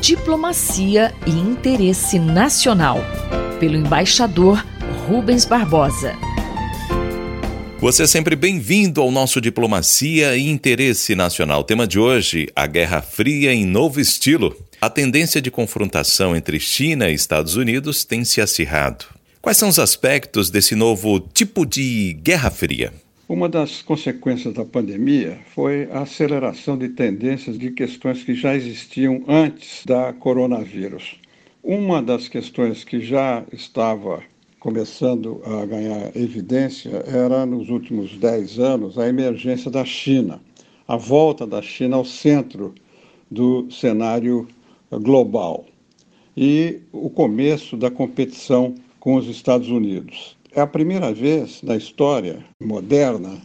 Diplomacia e Interesse Nacional, pelo embaixador Rubens Barbosa. Você é sempre bem-vindo ao nosso Diplomacia e Interesse Nacional. tema de hoje: a Guerra Fria em novo estilo. A tendência de confrontação entre China e Estados Unidos tem se acirrado. Quais são os aspectos desse novo tipo de Guerra Fria? Uma das consequências da pandemia foi a aceleração de tendências de questões que já existiam antes da coronavírus. Uma das questões que já estava começando a ganhar evidência era, nos últimos 10 anos, a emergência da China, a volta da China ao centro do cenário global e o começo da competição com os Estados Unidos. É a primeira vez na história moderna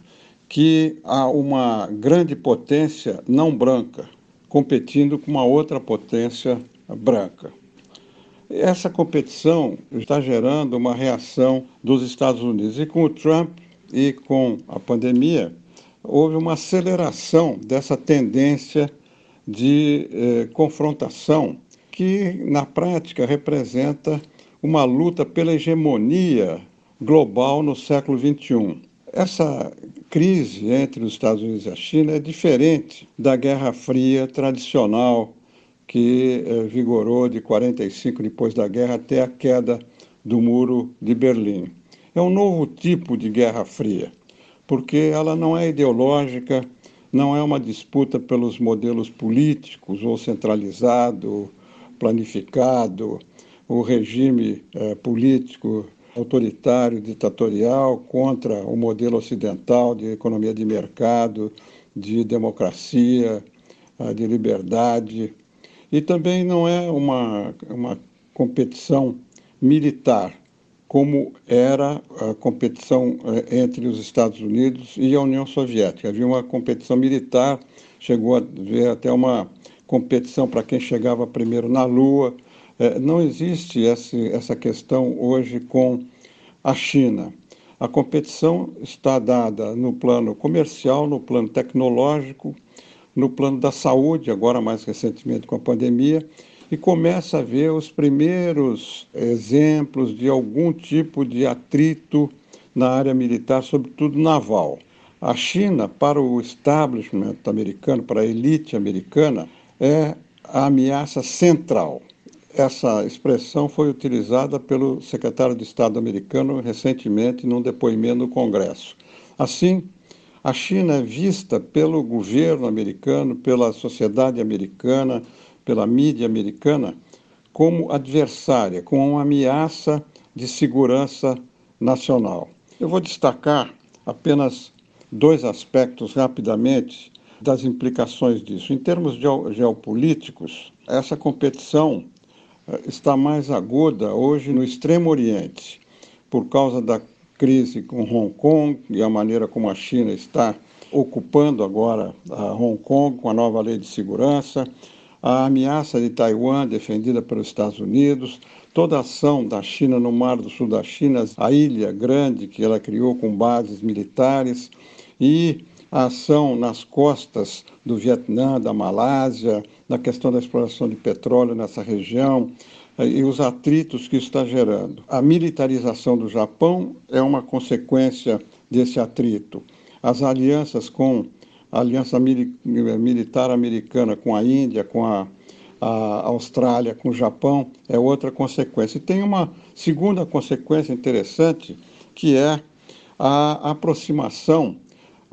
que há uma grande potência não branca competindo com uma outra potência branca. Essa competição está gerando uma reação dos Estados Unidos. E com o Trump e com a pandemia, houve uma aceleração dessa tendência de eh, confrontação, que na prática representa uma luta pela hegemonia global no século XXI. Essa crise entre os Estados Unidos e a China é diferente da Guerra Fria tradicional que eh, vigorou de 45 depois da guerra até a queda do muro de Berlim. É um novo tipo de Guerra Fria, porque ela não é ideológica, não é uma disputa pelos modelos políticos ou centralizado, planificado, o regime eh, político autoritário, ditatorial contra o modelo ocidental de economia de mercado, de democracia, eh, de liberdade e também não é uma, uma competição militar, como era a competição eh, entre os Estados Unidos e a União Soviética. Havia uma competição militar, chegou a haver até uma competição para quem chegava primeiro na Lua. Eh, não existe essa questão hoje com a China. A competição está dada no plano comercial, no plano tecnológico no plano da saúde, agora mais recentemente com a pandemia, e começa a ver os primeiros exemplos de algum tipo de atrito na área militar, sobretudo naval. A China, para o establishment americano, para a elite americana, é a ameaça central. Essa expressão foi utilizada pelo secretário de Estado americano recentemente num depoimento no Congresso. Assim, a China é vista pelo governo americano, pela sociedade americana, pela mídia americana, como adversária, como uma ameaça de segurança nacional. Eu vou destacar apenas dois aspectos rapidamente das implicações disso. Em termos geopolíticos, essa competição está mais aguda hoje no Extremo Oriente, por causa da crise com Hong Kong e a maneira como a China está ocupando agora a Hong Kong com a nova lei de segurança, a ameaça de Taiwan defendida pelos Estados Unidos, toda a ação da China no Mar do Sul da China, a ilha grande que ela criou com bases militares e a ação nas costas do Vietnã, da Malásia, na questão da exploração de petróleo nessa região, e os atritos que isso está gerando. A militarização do Japão é uma consequência desse atrito. As alianças com a aliança militar americana com a Índia, com a, a Austrália, com o Japão, é outra consequência. E tem uma segunda consequência interessante, que é a aproximação,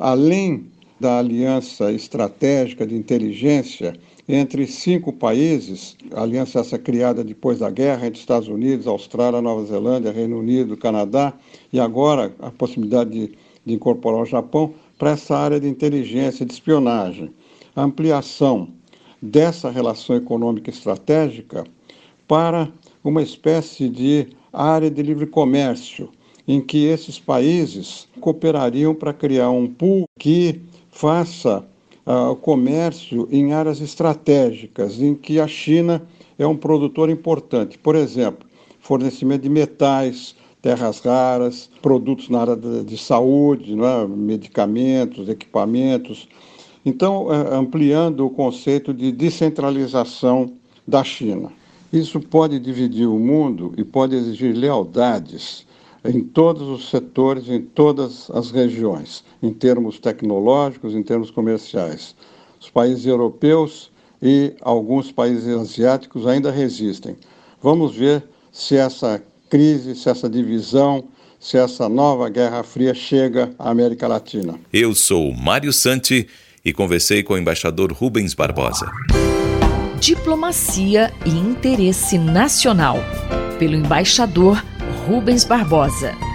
além da aliança estratégica de inteligência entre cinco países, aliança essa criada depois da guerra entre Estados Unidos, Austrália, Nova Zelândia, Reino Unido, Canadá, e agora a possibilidade de, de incorporar o Japão para essa área de inteligência, de espionagem. A ampliação dessa relação econômica estratégica para uma espécie de área de livre comércio, em que esses países cooperariam para criar um pool que faça uh, comércio em áreas estratégicas, em que a China é um produtor importante. Por exemplo, fornecimento de metais, terras raras, produtos na área de, de saúde, é? medicamentos, equipamentos, Então, é, ampliando o conceito de descentralização da China. Isso pode dividir o mundo e pode exigir lealdades em todos os setores, em todas as regiões, em termos tecnológicos, em termos comerciais. Os países europeus e alguns países asiáticos ainda resistem. Vamos ver se essa crise, se essa divisão, se essa nova Guerra Fria chega à América Latina. Eu sou Mário Santi e conversei com o embaixador Rubens Barbosa. Diplomacia e interesse nacional, pelo embaixador Rubens Barbosa.